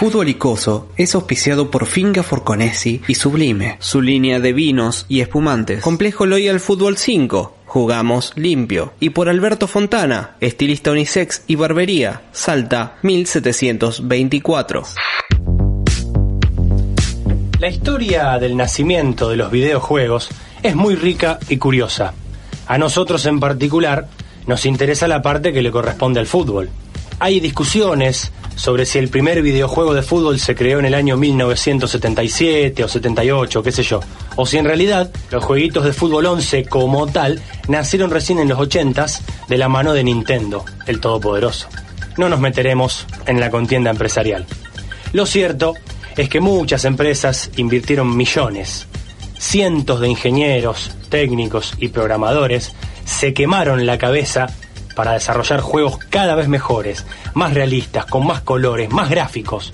Fútbol Icoso es auspiciado por Finga Forconesi y Sublime, su línea de vinos y espumantes. Complejo Loyal Fútbol 5, jugamos limpio. Y por Alberto Fontana, estilista unisex y barbería, Salta 1724. La historia del nacimiento de los videojuegos es muy rica y curiosa. A nosotros en particular nos interesa la parte que le corresponde al fútbol. Hay discusiones sobre si el primer videojuego de fútbol se creó en el año 1977 o 78, qué sé yo. O si en realidad los jueguitos de fútbol 11 como tal nacieron recién en los 80s de la mano de Nintendo, el todopoderoso. No nos meteremos en la contienda empresarial. Lo cierto es que muchas empresas invirtieron millones. Cientos de ingenieros, técnicos y programadores se quemaron la cabeza para desarrollar juegos cada vez mejores, más realistas, con más colores, más gráficos,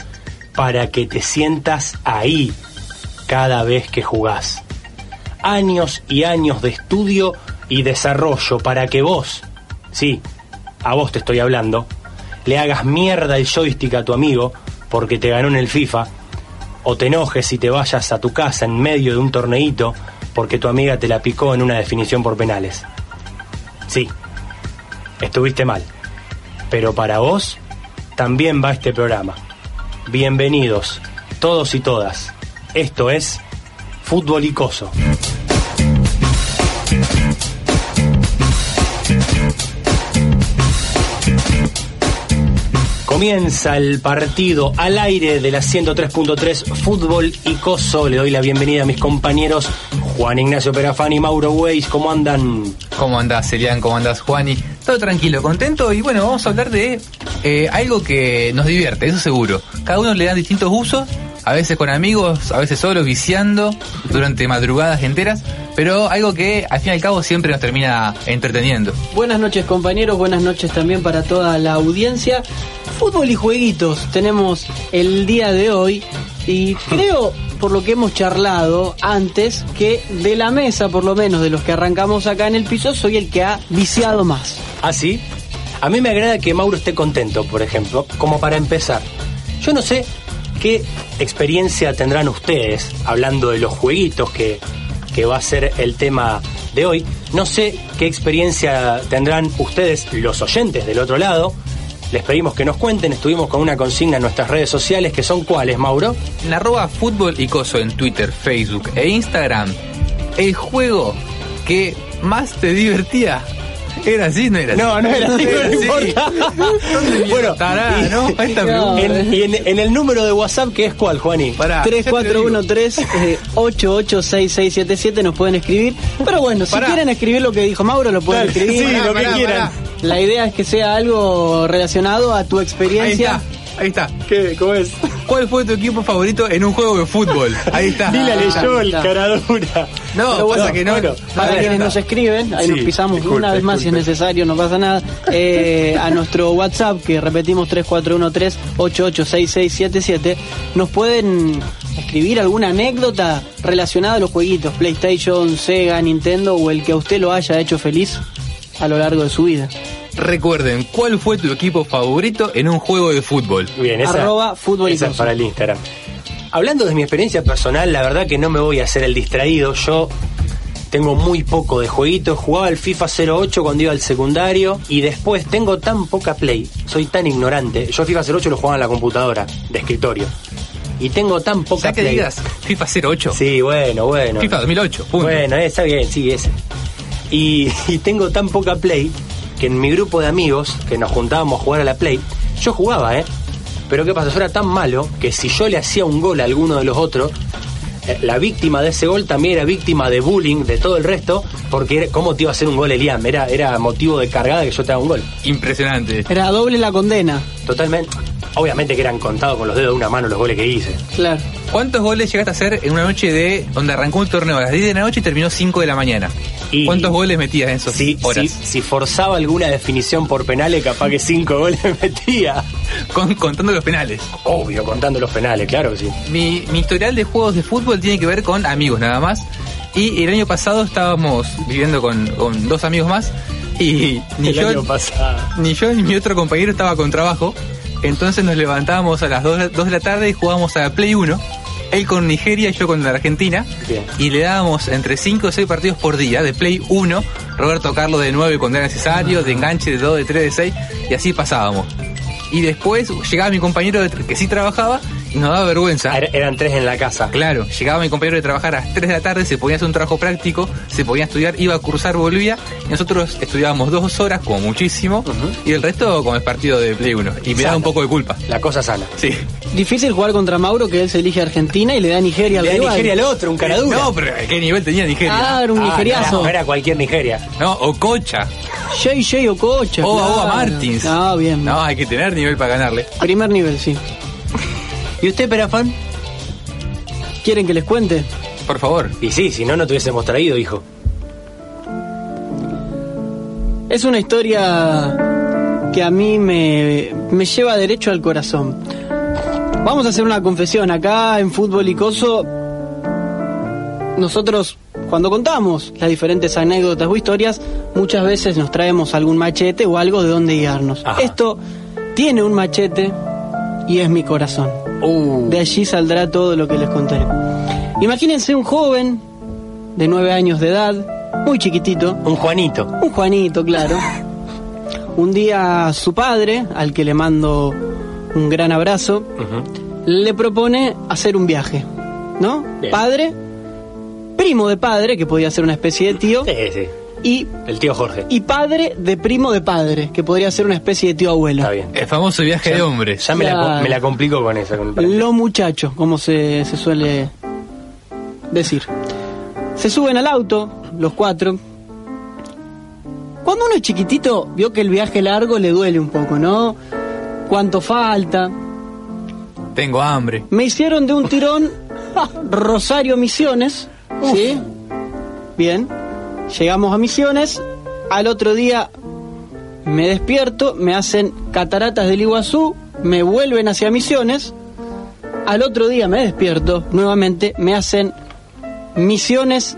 para que te sientas ahí cada vez que jugás. Años y años de estudio y desarrollo para que vos, sí, a vos te estoy hablando, le hagas mierda el joystick a tu amigo porque te ganó en el FIFA, o te enojes y te vayas a tu casa en medio de un torneito porque tu amiga te la picó en una definición por penales. Sí, estuviste mal. Pero para vos también va este programa. Bienvenidos, todos y todas. Esto es Fútbol Icoso. Comienza el partido al aire de la 103.3 Fútbol Icoso. Le doy la bienvenida a mis compañeros Juan Ignacio Perafani y Mauro Weiss. ¿Cómo andan? ¿Cómo andás, Elian? ¿Cómo andás, Juani? Todo tranquilo, contento y bueno, vamos a hablar de eh, algo que nos divierte, eso seguro. Cada uno le dan distintos usos, a veces con amigos, a veces solo, viciando, durante madrugadas enteras, pero algo que al fin y al cabo siempre nos termina entreteniendo. Buenas noches compañeros, buenas noches también para toda la audiencia. Fútbol y jueguitos tenemos el día de hoy y creo por lo que hemos charlado antes, que de la mesa, por lo menos de los que arrancamos acá en el piso, soy el que ha viciado más. ¿Ah, sí? A mí me agrada que Mauro esté contento, por ejemplo, como para empezar. Yo no sé qué experiencia tendrán ustedes hablando de los jueguitos que, que va a ser el tema de hoy. No sé qué experiencia tendrán ustedes, los oyentes del otro lado, les pedimos que nos cuenten, estuvimos con una consigna en nuestras redes sociales, que son cuáles, Mauro. En arroba fútbol y coso en Twitter, Facebook e Instagram, el juego que más te divertía ¿Era así? No era así. No, no era así, no importa. bueno, estará, ¿no? Esta en, y en, el número de WhatsApp, que es cuál, Juani? 3413-886677 nos pueden escribir. Pero bueno, si quieren escribir lo que dijo Mauro, lo pueden escribir. Sí, lo que quieran. La idea es que sea algo relacionado a tu experiencia. Ahí está. ¿Qué? ¿Cómo es? ¿Cuál fue tu equipo favorito en un juego de fútbol? Ahí está. Dile leyó el caradura. No, pasa que no. para quienes nos escriben, ahí nos pisamos una vez más si es necesario, no pasa nada. Eh, a nuestro WhatsApp, que repetimos 3413-886677, nos pueden escribir alguna anécdota relacionada a los jueguitos, PlayStation, Sega, Nintendo o el que a usted lo haya hecho feliz a lo largo de su vida. Recuerden, ¿cuál fue tu equipo favorito en un juego de fútbol? Bien, esa, Arroba fútbol esa es para el Instagram. Hablando de mi experiencia personal, la verdad que no me voy a hacer el distraído. Yo tengo muy poco de jueguitos. Jugaba el FIFA 08 cuando iba al secundario y después tengo tan poca play, soy tan ignorante. Yo FIFA 08 lo jugaba en la computadora de escritorio. Y tengo tan poca que digas FIFA 08? Sí, bueno, bueno. FIFA 2008, Bueno, está bien, sí, ese. Y, y tengo tan poca play que en mi grupo de amigos, que nos juntábamos a jugar a la Play, yo jugaba, ¿eh? Pero ¿qué pasa? Yo era tan malo que si yo le hacía un gol a alguno de los otros, eh, la víctima de ese gol también era víctima de bullying de todo el resto, porque ¿cómo te iba a hacer un gol Eliam? Era, era motivo de cargada que yo te haga un gol. Impresionante. Era doble la condena. Totalmente. Obviamente que eran contados con los dedos de una mano los goles que hice. Claro. ¿Cuántos goles llegaste a hacer en una noche de donde arrancó el torneo a las 10 de la noche y terminó 5 de la mañana? ¿Cuántos goles metías en esos si, horas? Si, forzaba alguna definición por penales, capaz que 5 goles metía. contando los penales. Obvio, contando los penales, claro que sí. Mi, mi historial de juegos de fútbol tiene que ver con amigos nada más. Y el año pasado estábamos viviendo con, con dos amigos más y ni el yo, ni yo ni mi otro compañero estaba con trabajo Entonces nos levantábamos a las 2, de la tarde y jugábamos a la Play 1. Él con Nigeria y yo con la Argentina. Bien. Y le dábamos entre 5 o 6 partidos por día de Play 1. Roberto Carlos de 9 cuando era necesario, de enganche de 2, de 3, de 6. Y así pasábamos. Y después llegaba mi compañero de- que sí trabajaba y nos daba vergüenza. Ah, era- Eran tres en la casa. Claro, llegaba mi compañero de trabajar a las 3 de la tarde, se ponía a hacer un trabajo práctico, se ponía a estudiar, iba a cursar, volvía, y nosotros estudiábamos dos horas, como muchísimo, y el resto como el partido de Play 1. Y me da Sana. un poco de culpa. La cosa sana. Sí. Difícil jugar contra Mauro, que él se elige a Argentina y le da a Nigeria al Le da rival. Nigeria al otro, un cara dura. No, pero ¿a qué nivel tenía Nigeria? Ah, era un Ah, nigeriazo. No era cualquier Nigeria. No, Ococha. JJ Ococha. O claro. Oa Martins. No, bien. No, hay que tener nivel para ganarle. Primer nivel, sí. ¿Y usted, Perafán? ¿Quieren que les cuente? Por favor. Y sí, si no, no te hubiésemos traído, hijo. Es una historia que a mí me, me lleva derecho al corazón. Vamos a hacer una confesión. Acá en Fútbol y Coso, nosotros cuando contamos las diferentes anécdotas o historias, muchas veces nos traemos algún machete o algo de donde guiarnos. Ajá. Esto tiene un machete y es mi corazón. Uh, De allí saldrá todo lo que les contaré. Imagínense un joven de nueve años de edad, muy chiquitito, un Juanito. un Juanito, claro. Un día su padre, al que le mando un gran abrazo, le propone hacer un viaje, ¿no? Bien. Padre, primo de padre, que podía ser una especie de tío, Sí, sí. y, El tío Jorge. y padre de primo de padre, que podría ser una especie de tío abuelo. Está bien. El famoso viaje de hombres. Ya me la, me la complico con eso. Con el Lo muchacho, como se, se suele decir. Se suben al auto, los cuatro. Cuando uno es chiquitito, vio que el viaje largo le duele un poco, ¿no? ¿Cuánto falta? Tengo hambre. Me hicieron de un tirón Rosario Misiones, ¿sí? Bien. Llegamos a Misiones. Al otro día me despierto, me hacen cataratas del Iguazú, me vuelven hacia Misiones. Al otro día me despierto nuevamente, me hacen Misiones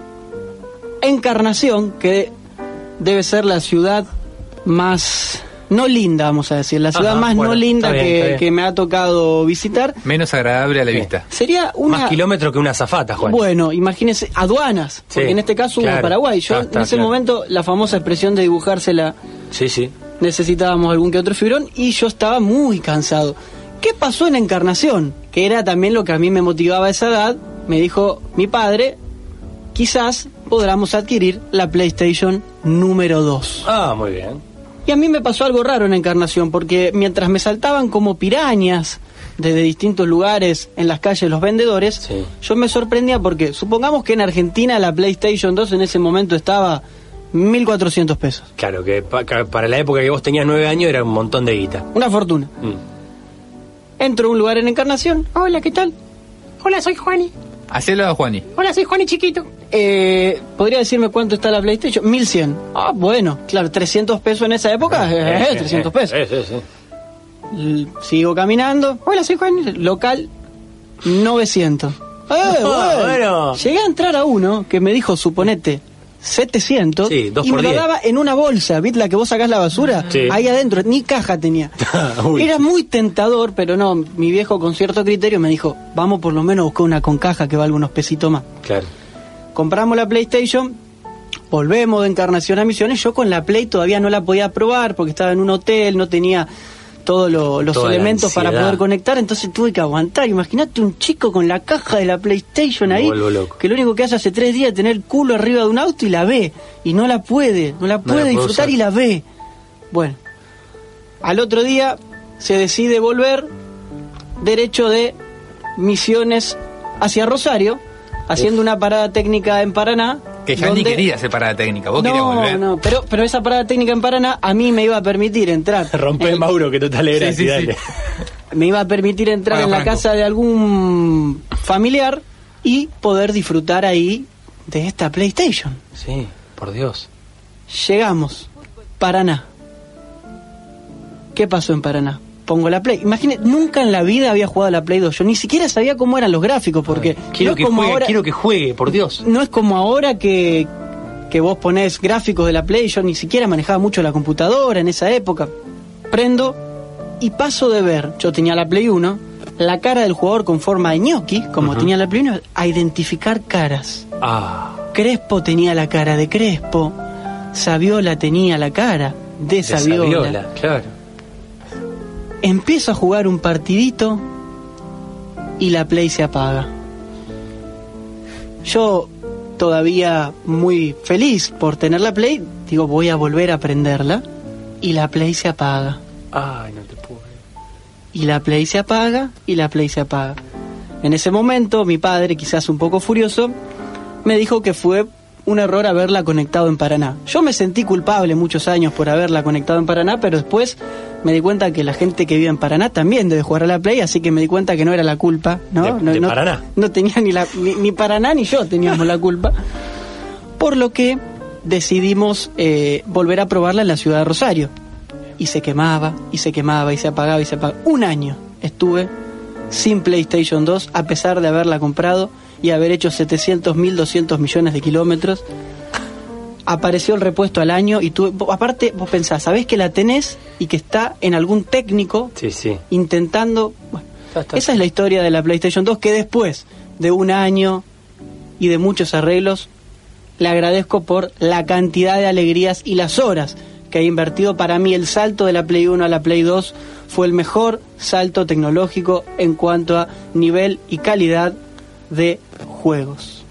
Encarnación, que debe ser la ciudad más no linda, vamos a decir, la ciudad Ajá, más bueno, no linda bien, que, me ha tocado visitar. Menos agradable a la vista. Sería una Más kilómetros que una zafata, Juan. bueno, imagínense, aduanas, porque Sí, en este caso hubo. Paraguay. Yo Ah, está, en ese claro. momento la famosa expresión de dibujársela Sí, sí. necesitábamos algún que otro fibrón y yo estaba muy cansado. ¿Qué pasó en Encarnación? Que era también lo que a mí me motivaba a esa edad. Me dijo mi padre, quizás podamos adquirir la PlayStation número 2. Ah, muy bien. Y a mí me pasó algo raro en Encarnación, porque mientras me saltaban como pirañas desde distintos lugares en las calles los vendedores, Sí. yo me sorprendía porque supongamos que en Argentina la PlayStation 2 en ese momento estaba 1.400 pesos. Claro, que pa- para la época que vos tenías nueve años era un montón de guita. Una fortuna. Mm. Entro a un lugar en Encarnación. Hola, ¿qué tal? Hola, soy Juani. Hacelo a Juani. Hola, soy Juani chiquito. Eh, ¿Podría decirme cuánto está la PlayStation? 1100. Ah, bueno, claro, 300 pesos en esa época. eh, eh, 300 pesos. Sigo caminando. Hola, soy Juan. Local 900. Eh, bueno. bueno. Llegué a entrar a uno que me dijo, suponete, 700. Sí, dos y por me lo daba en una bolsa, ¿viste la que vos sacás la basura? Sí. Ahí adentro, ni caja tenía. Era muy tentador, pero no, mi viejo con cierto criterio me dijo, vamos por lo menos a buscar una con caja que valga unos pesitos más. Claro. Compramos la PlayStation, volvemos de Encarnación a Misiones. Yo con la Play todavía no la podía probar porque estaba en un hotel, no tenía todos lo- los Toda elementos para poder conectar, entonces tuve que aguantar. Imagínate un chico con la caja de la PlayStation Me ahí, que lo único que hace hace tres días es tener el culo arriba de un auto y la ve, y no la puede, no la puede disfrutar y la ve. Bueno, al otro día se decide volver derecho de Misiones hacia Rosario, haciendo una parada técnica en Paraná. Que ya ni quería hacer parada técnica. Vos querías no, volver. no, pero, pero esa parada técnica en Paraná a mí me iba a permitir entrar. Rompe en- Mauro, que total era. Sí, sí, dale. Me iba a permitir entrar en la casa de algún familiar y poder disfrutar ahí de esta PlayStation. Sí, por Dios. Llegamos, Paraná. ¿Qué pasó en Paraná? Pongo la Play. Imagínate, nunca en la vida había jugado a la Play 2. Yo ni siquiera sabía cómo eran los gráficos, porque Quiero no, que como juegue, ahora, quiero que juegue, por Dios. no es como ahora que, que vos ponés gráficos de la Play. Yo ni siquiera manejaba mucho la computadora en esa época. Prendo y paso de ver, yo tenía la Play 1, la cara del jugador con forma de gnocchi, como tenía la Play 1, a identificar caras. Ah, Crespo tenía la cara de Crespo, Saviola tenía la cara de de Saviola. Saviola, claro. Empiezo a jugar un partidito y la Play se apaga. Yo, todavía muy feliz por tener la Play, digo, voy a volver a prenderla y la Play se apaga. Ay, no te puedo. y la Play se apaga y la Play se apaga. En ese momento mi padre, quizás un poco furioso, me dijo que fue un error haberla conectado en Paraná. Yo me sentí culpable muchos años por haberla conectado en Paraná, pero después me di cuenta que la gente que vive en Paraná también debe jugar a la Play, así que me di cuenta que no era la culpa, ¿no? De- no, de no- Paraná. no tenía ni, la, ni, ni Paraná ni yo teníamos la culpa. Por lo que decidimos eh, volver a probarla en la ciudad de Rosario. Y se quemaba, y se quemaba, y se apagaba, y se apagaba. Un año estuve sin PlayStation 2, a pesar de haberla comprado y haber hecho 700, 1200 millones de kilómetros. Apareció el repuesto al año y tú, aparte, vos pensás, sabés que la tenés y que está en algún técnico Sí, sí. intentando. bueno, Está, está. esa es la historia de la PlayStation 2 que después de un año y de muchos arreglos, le agradezco por la cantidad de alegrías y las horas que ha invertido. Para mí el salto de la Play 1 a la Play 2 fue el mejor salto tecnológico en cuanto a nivel y calidad de juegos.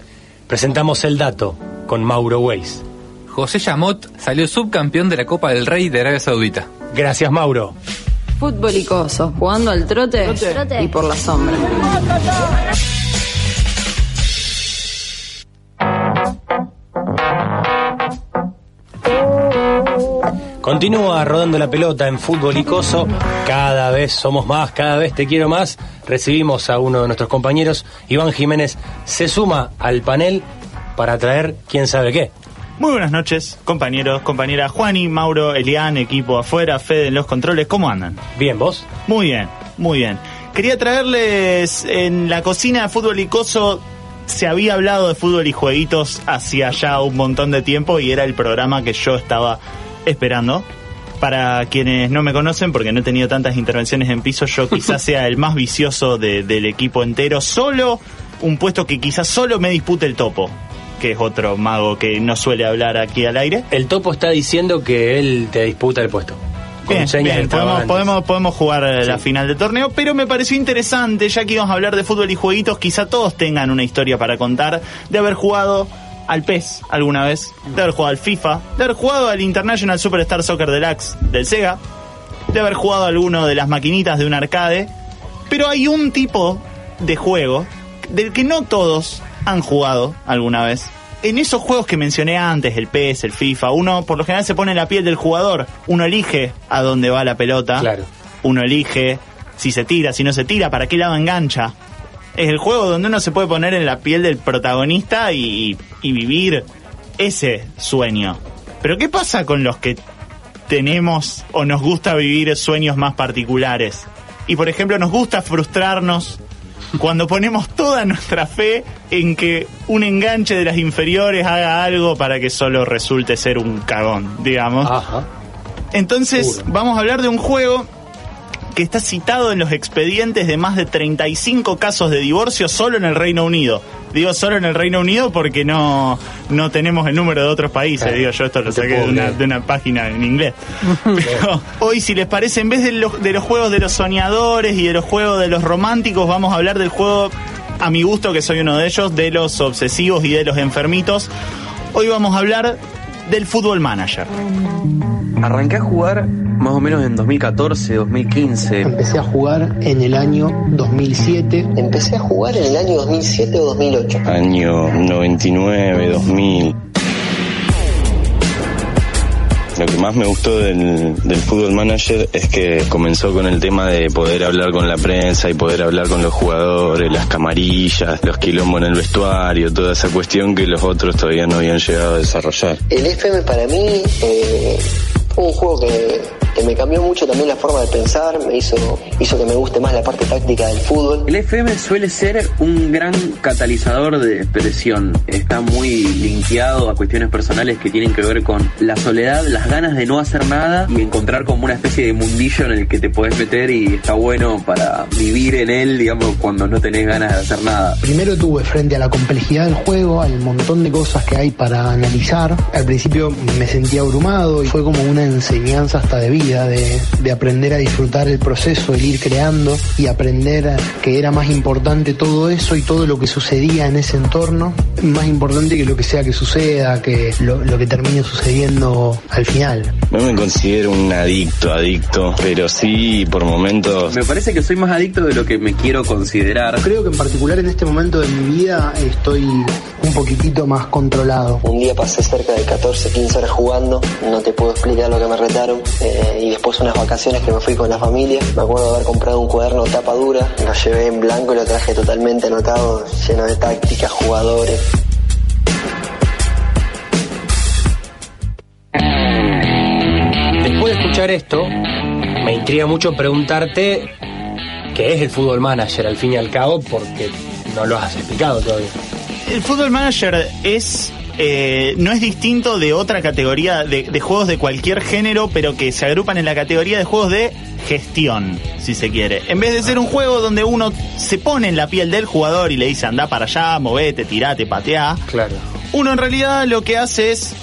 Presentamos el dato con Mauro Weiss. José Yamot salió subcampeón de la Copa del Rey de Arabia Saudita. Gracias, Mauro. Fútbol y coso, jugando al trote, y por la sombra. Continúa rodando la pelota en fútbol y coso. Cada vez somos más, cada vez te quiero más. Recibimos a uno de nuestros compañeros, Iván Jiménez, se suma al panel para traer quién sabe qué. Muy buenas noches, compañeros, compañeras Juani, Mauro, Elian, equipo afuera, Fede en los controles, ¿cómo andan? Bien, vos. Muy bien, muy bien. Quería traerles en la cocina de fútbol y coso. Se había hablado de fútbol y jueguitos hacía ya un montón de tiempo y era el programa que yo estaba esperando. Para quienes no me conocen, porque no he tenido tantas intervenciones en piso, yo quizás sea el más vicioso de- del equipo entero. Solo un puesto que quizás solo me dispute el topo, que es otro mago que no suele hablar aquí al aire. El topo está diciendo que él te disputa el puesto. Bien, podemos, podemos, podemos jugar la final del torneo, pero me pareció interesante, ya que íbamos a hablar de fútbol y jueguitos, quizá todos tengan una historia para contar de haber jugado al PES alguna vez, de haber jugado al FIFA, de haber jugado al International Superstar Soccer Deluxe del Sega, de haber jugado a alguno de las maquinitas de un arcade, pero hay un tipo de juego del que no todos han jugado alguna vez. En esos juegos que mencioné antes, el PES, el FIFA, uno por lo general se pone en la piel del jugador, uno elige a dónde va la pelota, Claro. uno elige si se tira, si no se tira, para qué lado engancha. Es el juego donde uno se puede poner en la piel del protagonista y, y vivir ese sueño. Pero ¿qué pasa con los que tenemos o nos gusta vivir sueños más particulares? Y por ejemplo nos gusta frustrarnos cuando ponemos toda nuestra fe en que un enganche de las inferiores haga algo para que solo resulte ser un cagón, digamos. Ajá. Entonces, vamos a hablar de un juego que está citado en los expedientes de más de 35 casos de divorcio solo en el Reino Unido. Digo solo en el Reino Unido porque no, no tenemos el número de otros países. Claro. Digo, yo esto lo saqué de una, de una página en inglés. Pero hoy, si les parece, en vez de los, de los juegos de los soñadores y de los juegos de los románticos, vamos a hablar del juego, a mi gusto, que soy uno de ellos, de los obsesivos y de los enfermitos. Hoy vamos a hablar del Fútbol Manager. Arranqué a jugar más o menos en 2014, 2015. Empecé a jugar en el año 2007. Empecé a jugar en el año 2007 o 2008. año 99, 2000. Lo que más me gustó del, del Fútbol Manager es que comenzó con el tema de poder hablar con la prensa y poder hablar con los jugadores, las camarillas, los quilombos en el vestuario, toda esa cuestión que los otros todavía no habían llegado a desarrollar. El FM para mí eh, fue un juego que, que me cambió mucho también la forma de pensar, me hizo, hizo que me guste más la parte táctica del fútbol. El FM suele ser un gran catalizador de expresión. Está muy linkeado a cuestiones personales que tienen que ver con la soledad, las ganas de no hacer nada y encontrar como una especie de mundillo en el que te podés meter y está bueno para vivir en él, digamos, cuando no tenés ganas de hacer nada. Primero tuve frente a la complejidad del juego, al montón de cosas que hay para analizar. Al principio me sentía abrumado y fue como una enseñanza hasta de vida, de, de aprender a disfrutar el proceso, el ir creando y aprender que era más importante todo eso y todo lo que sucedía en ese entorno, más importante que lo que sea que suceda, que lo, lo que termine sucediendo al final. No me considero un adicto, adicto, pero sí por momentos... Me parece que soy más adicto de lo que me quiero considerar. Creo que en particular en este momento de mi vida estoy un poquitito más controlado. Un día pasé cerca de 14, 15 horas jugando, no te puedo explicar lo que me retaron. eh, y después unas vacaciones que me fui con la familia. Me acuerdo de haber comprado un cuaderno tapa dura, lo llevé en blanco y lo traje totalmente anotado, lleno de tácticas, jugadores. Después de escuchar esto, me intriga mucho preguntarte qué es el fútbol manager al fin y al cabo, porque no lo has explicado todavía. El Football Manager es. Eh, no es distinto de otra categoría de, de juegos de cualquier género, pero que se agrupan en la categoría de juegos de gestión, si se quiere. En vez de ser un juego donde uno se pone en la piel del jugador y le dice anda para allá, movete, tirate, pateá, Claro. uno en realidad lo que hace es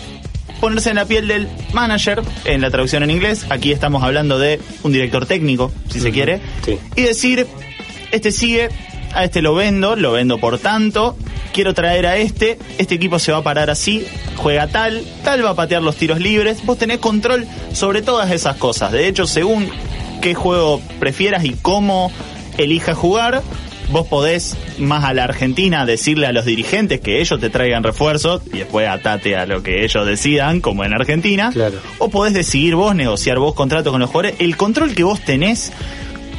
ponerse en la piel del manager, en la traducción en inglés, aquí estamos hablando de un director técnico, si se quiere, Sí. y decir, este sigue, a este lo vendo, lo vendo por tanto, quiero traer a este, este equipo se va a parar así, juega tal, tal va a patear los tiros libres, vos tenés control sobre todas esas cosas, de hecho según qué juego prefieras y cómo elijas jugar, vos podés más a la Argentina decirle a los dirigentes que ellos te traigan refuerzos y después atate a lo que ellos decidan, como en Argentina. Claro. O podés decidir vos, negociar vos contrato con los jugadores. El control que vos tenés,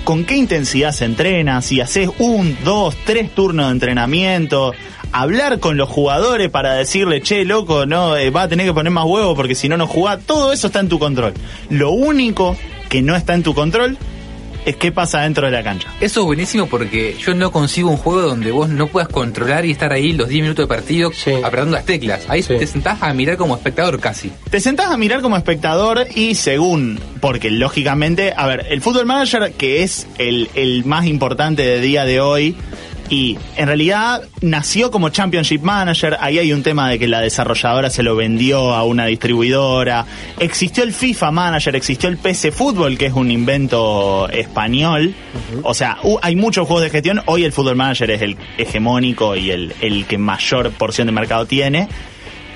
con qué intensidad se entrena, si haces un, dos, tres turnos de entrenamiento, hablar con los jugadores para decirle, che, loco, no, eh, va a tener que poner más huevo porque si no, no jugás. Todo eso está en tu control. Lo único que no está en tu control es qué pasa dentro de la cancha. Eso es buenísimo porque yo no consigo un juego donde vos no puedas controlar y estar ahí los 10 minutos de partido Sí. apretando las teclas. Ahí Sí. te sentás a mirar como espectador casi. Te sentás a mirar como espectador y según, porque lógicamente, a ver, el Football Manager, que es el, el más importante de día de hoy, y en realidad nació como Championship Manager, ahí hay un tema de que la desarrolladora se lo vendió a una distribuidora, existió el FIFA Manager, existió el PC Fútbol, que es un invento español, o sea, hay muchos juegos de gestión, hoy el Football Manager es el hegemónico y el, el que mayor porción de mercado tiene,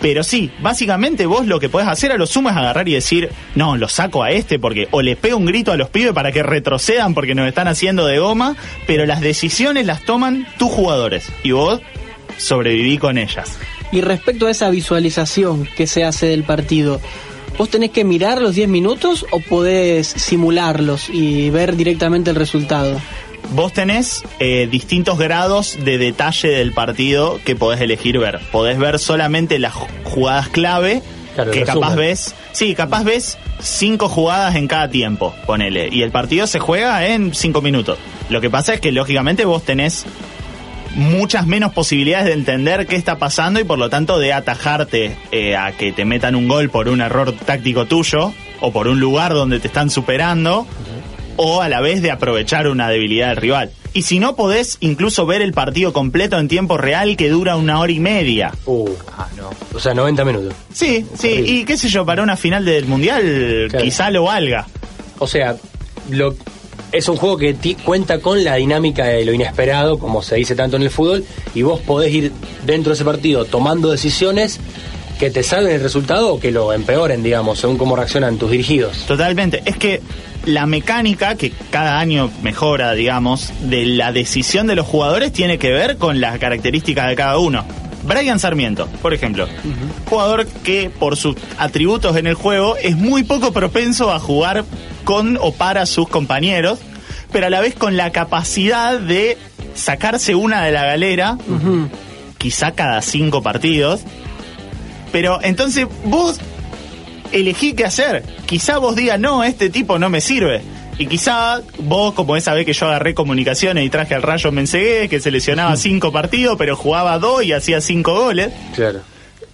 pero sí, básicamente vos lo que podés hacer a lo sumo es agarrar y decir, no, lo saco a este porque o le pego un grito a los pibes para que retrocedan porque nos están haciendo de goma, pero las decisiones las toman tus jugadores y vos sobreviví con ellas. Y respecto a esa visualización que se hace del partido, ¿vos tenés que mirar los 10 minutos o podés simularlos y ver directamente el resultado? Vos tenés eh, distintos grados de detalle del partido que podés elegir ver. Podés ver solamente las ju- jugadas clave, Claro, que capaz resumen. ves, sí, capaz ves cinco jugadas en cada tiempo, ponele. Y el partido se juega en cinco minutos. Lo que pasa es que lógicamente vos tenés muchas menos posibilidades de entender qué está pasando y por lo tanto de atajarte eh, a que te metan un gol por un error táctico tuyo o por un lugar donde te están superando o a la vez de aprovechar una debilidad del rival. Y si no podés incluso ver el partido completo en tiempo real que dura una hora y media. Uh, Ah, no. o sea, 90 minutos. Sí, sí, y qué sé yo, para una final del mundial Claro. quizá lo valga. O sea, lo, es un juego que cuenta con la dinámica de lo inesperado, como se dice tanto en el fútbol, y vos podés ir dentro de ese partido tomando decisiones que te salven el resultado o que lo empeoren, digamos, según cómo reaccionan tus dirigidos. Totalmente. Es que la mecánica, que cada año mejora, digamos, de la decisión de los jugadores tiene que ver con las características de cada uno. Brian Sarmiento, por ejemplo, jugador que por sus atributos en el juego es muy poco propenso a jugar con o para sus compañeros, pero a la vez con la capacidad de sacarse una de la galera, quizá cada cinco partidos. Pero entonces vos elegí qué hacer. Quizá vos digas, no, este tipo no me sirve. Y quizá vos, como esa vez que yo agarré comunicaciones y traje al Rayo Mensegué, que seleccionaba cinco partidos, pero jugaba dos y hacía cinco goles, Claro.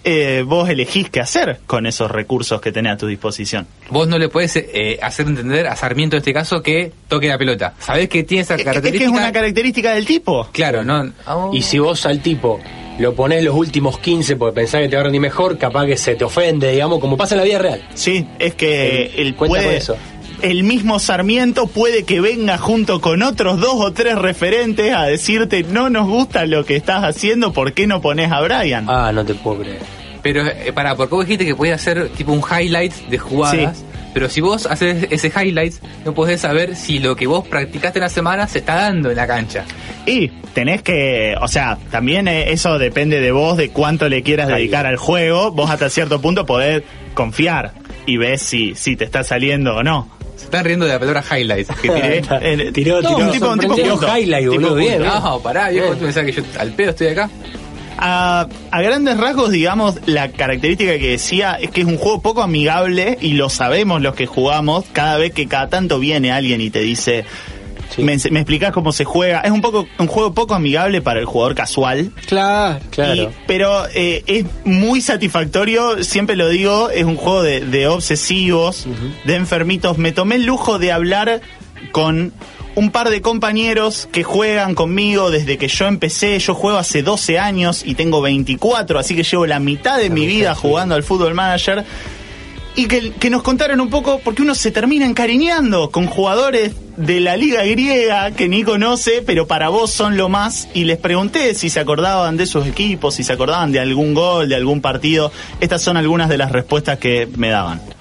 eh, vos elegís qué hacer con esos recursos que tenés a tu disposición. Vos no le puedes eh, hacer entender a Sarmiento en este caso que toque la pelota. Sabés que tiene esa Es que es característica. una característica del tipo. Claro, no. Y si vos al tipo lo ponés los últimos 15 porque pensás que te va a rendir mejor, capaz que se te ofende, digamos, como pasa en la vida real. Sí, es que el cuenta puede, con eso. el mismo Sarmiento puede que venga junto con otros dos o tres referentes a decirte no nos gusta lo que estás haciendo, ¿por qué no pones a Brian? Ah, no te puedo creer. Pero, eh, para, porque vos dijiste que podía hacer tipo un highlight de jugadas. Sí. Pero si vos haces ese highlight, no podés saber si lo que vos practicaste en la semana se está dando en la cancha. Y tenés que, o sea, también eh, eso depende de vos, de cuánto le quieras dedicar al juego, vos hasta cierto punto podés confiar y ves si, si te está saliendo o no. Se están riendo de la palabra highlight. Que tiré. Eh, Tiró, no, tiró. un tipo, un tipo highlight, Tipo boludo, bien. No, pará, viejo, tú pensás que yo al pedo estoy acá. A, a grandes rasgos, digamos, la característica que decía es que es un juego poco amigable y lo sabemos los que jugamos cada vez que cada tanto viene alguien y te dice, me, me explicás cómo se juega. Es un poco un juego poco amigable para el jugador casual. Claro. Claro. Y- pero eh, es muy satisfactorio, siempre lo digo, es un juego de, de obsesivos, de enfermitos. Me tomé el lujo de hablar con un par de compañeros que juegan conmigo desde que yo empecé. Yo juego hace 12 años y tengo 24, así que llevo la mitad de mi vida jugando al fútbol manager. Y que, que nos contaron un poco, porque uno se termina encariñando con jugadores de la liga griega que ni conoce, pero para vos son lo más. Y les pregunté si se acordaban de sus equipos, si se acordaban de algún gol, de algún partido. Estas son algunas de las respuestas que me daban.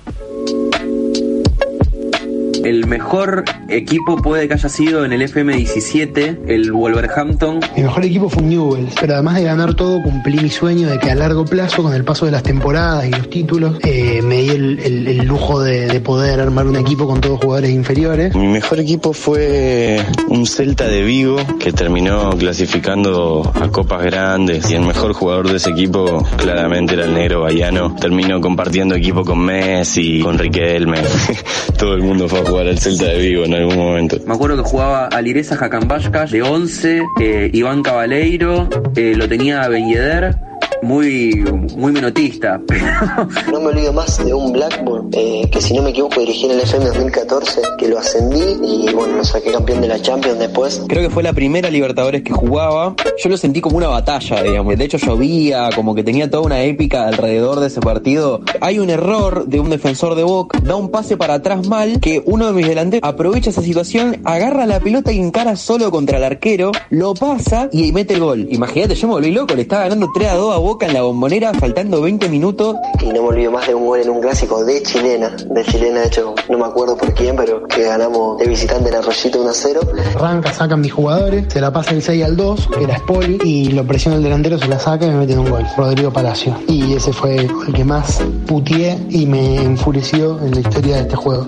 El mejor equipo puede que haya sido en el FM17, el Wolverhampton. Mi mejor equipo fue un Newell's, pero además de ganar todo, cumplí mi sueño de que a largo plazo, con el paso de las temporadas y los títulos, eh, me di el, el- el lujo de, de poder armar un equipo con todos jugadores inferiores. Mi mejor equipo fue un Celta de Vigo que terminó clasificando a copas grandes y el mejor jugador de ese equipo claramente era el negro Bayano. Terminó compartiendo equipo con Messi, con Riquelme. Todo el mundo fue a jugar al Celta de Vigo en algún momento. Me acuerdo que jugaba Alireza Jacambashkas de 11, eh, Iván Cabaleiro, eh, lo tenía Ben Yedder, muy, muy menotista, No me olvido más de un Blackburn eh, que si no me equivoco dirigí en el FM 2014, que lo ascendí y bueno, lo saqué campeón de la Champions después. Creo que fue la primera Libertadores que jugaba. Yo lo sentí como una batalla, digamos. De hecho llovía, como que tenía toda una épica alrededor de ese partido. Hay un error de un defensor de Boca, da un pase para atrás mal, que uno de mis delanteros aprovecha esa situación, agarra la pelota y encara solo contra el arquero, lo pasa y mete el gol. Imagínate, yo me volví loco, le estaba ganando 3 a 2 a Boca en la bombonera, faltando 20 minutos. Y no me olvido más de un gol en un clásico de chilena. De chilena, de hecho, no me acuerdo por quién, pero que ganamos de visitante en Arroyito 1 a 0. Arranca, sacan mis jugadores, se la pasa el 6 al 2, que era Spoli, y lo presiona el delantero, se la saca y me meten un gol. Rodrigo Palacio. Y ese fue el que más putié y me enfureció en la historia de este juego.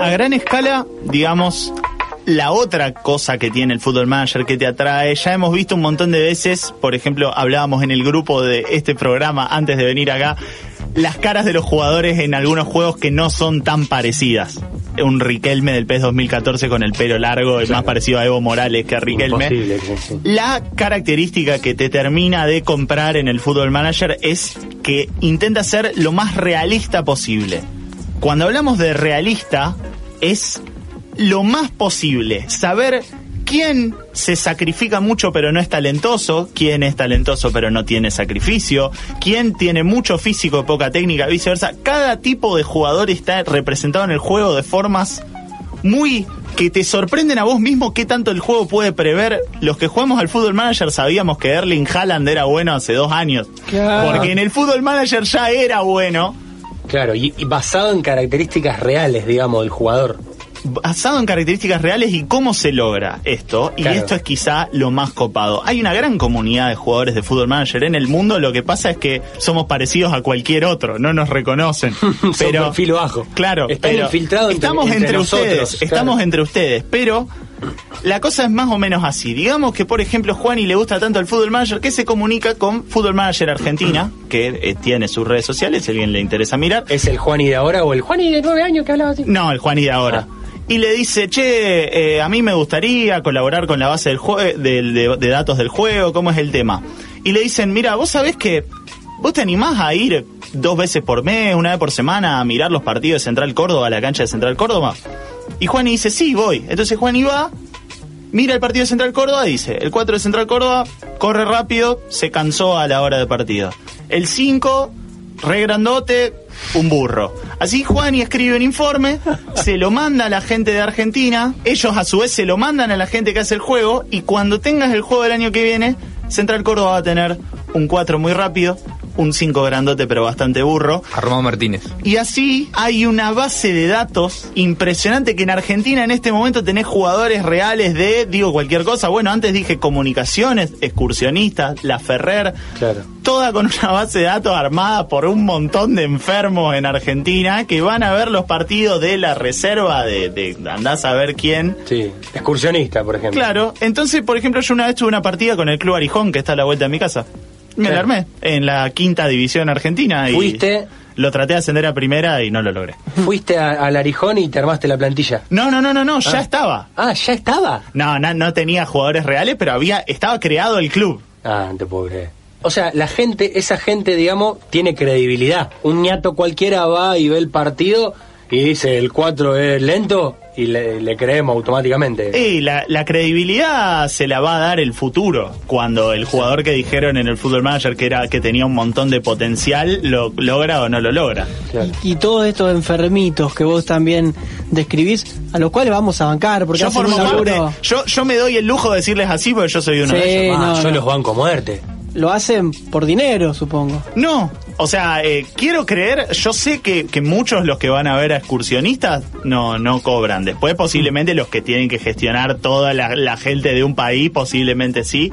A gran escala, digamos, la otra cosa que tiene el fútbol manager que te atrae, ya hemos visto un montón de veces, por ejemplo, hablábamos en el grupo de este programa antes de venir acá, las caras de los jugadores en algunos juegos que no son tan parecidas. Un Riquelme del PES 2014 con el pelo largo, el más parecido a Evo Morales que a Riquelme. Imposible, sí, sí. La característica que te termina de comprar en el Football Manager es que intenta ser lo más realista posible. Cuando hablamos de realista, es lo más posible saber quién se sacrifica mucho pero no es talentoso, quién es talentoso pero no tiene sacrificio, quién tiene mucho físico y poca técnica, viceversa. Cada tipo de jugador está representado en el juego de formas muy que te sorprenden a vos mismo qué tanto el juego puede prever. Los que jugamos al Fútbol Manager sabíamos que Erling Haaland era bueno hace dos años. Claro. Porque en el Fútbol Manager ya era bueno. Claro, y, y basado en características reales, digamos, del jugador. Basado en características reales y cómo se logra esto. Y Claro. esto es quizá lo más copado. Hay una gran comunidad de jugadores de Fútbol Manager en el mundo. Lo que pasa es que somos parecidos a cualquier otro. No nos reconocen. Pero perfil bajo. Claro, Están pero infiltrados entre- estamos entre entre, nosotros, ustedes. claro. Estamos entre ustedes. Pero La cosa es más o menos así. Digamos que, por ejemplo, Juan y le gusta tanto el Fútbol Manager que se comunica con Fútbol Manager Argentina, que eh, tiene sus redes sociales, si alguien le interesa mirar. ¿Es el Juani de ahora o el Juani de nueve años que hablaba así? No, el Juan y de ahora. Y le dice, che, eh, a mí me gustaría colaborar con la base del jue- de, datos del juego, ¿cómo es el tema? Y le dicen, mira, vos sabés que vos te animás a ir dos veces por mes, una vez por semana, a mirar los partidos de Central Córdoba, a la cancha de Central Córdoba. Y Juan dice, sí, voy. Entonces Juan va, mira el partido de Central Córdoba dice, el 4 de Central Córdoba corre rápido, se cansó a la hora de partido. El 5, re grandote, un burro. Así Juan y escribe un informe, se lo manda a la gente de Argentina, ellos a su vez se lo mandan a la gente que hace el juego y cuando tengas el juego del año que viene, Central Córdoba va a tener un 4 muy rápido, un 5 grandote pero bastante burro. Armado Martínez. Y así hay una base de datos impresionante que en Argentina en este momento tenés jugadores reales de, digo cualquier cosa, bueno, antes dije comunicaciones, excursionistas, la Ferrer, Claro. toda con una base de datos armada por un montón de enfermos en Argentina que van a ver los partidos de la reserva de, de andás a ver quién. Sí. Excursionista, por ejemplo. Claro, entonces, por ejemplo, yo una vez tuve una partida con el Club Arijón, que está a la vuelta de mi casa. Me la Claro. armé en la quinta división argentina. Y Fuiste- Lo traté de ascender a primera y no lo logré. Fuiste al Arijón y te armaste la plantilla. No, no, no, no, no, ya Ah. estaba. Ah, ya estaba. No, no, no tenía jugadores reales, pero había, estaba creado el club. Ah, no te puedo creer. O sea, la gente, esa gente, digamos, tiene credibilidad. Un ñato cualquiera va y ve el partido y dice el 4 es lento y le, le creemos automáticamente. Y la, la credibilidad se la va a dar el futuro. Cuando el jugador que dijeron en el Football Manager que era que tenía un montón de potencial, lo logra o no lo logra. Y todos estos enfermitos que vos también describís, a los cuales vamos a bancar, porque Yo formo parte, yo, yo me doy el lujo de decirles así porque yo soy uno Sí, de ellos. Ah, no, yo no. los banco a muerte. Lo hacen por dinero, supongo. No, o sea, eh, quiero creer, yo sé que, que muchos los que van a ver a excursionistas no, no cobran. Después posiblemente los que tienen que gestionar toda la, la gente de un país, posiblemente sí,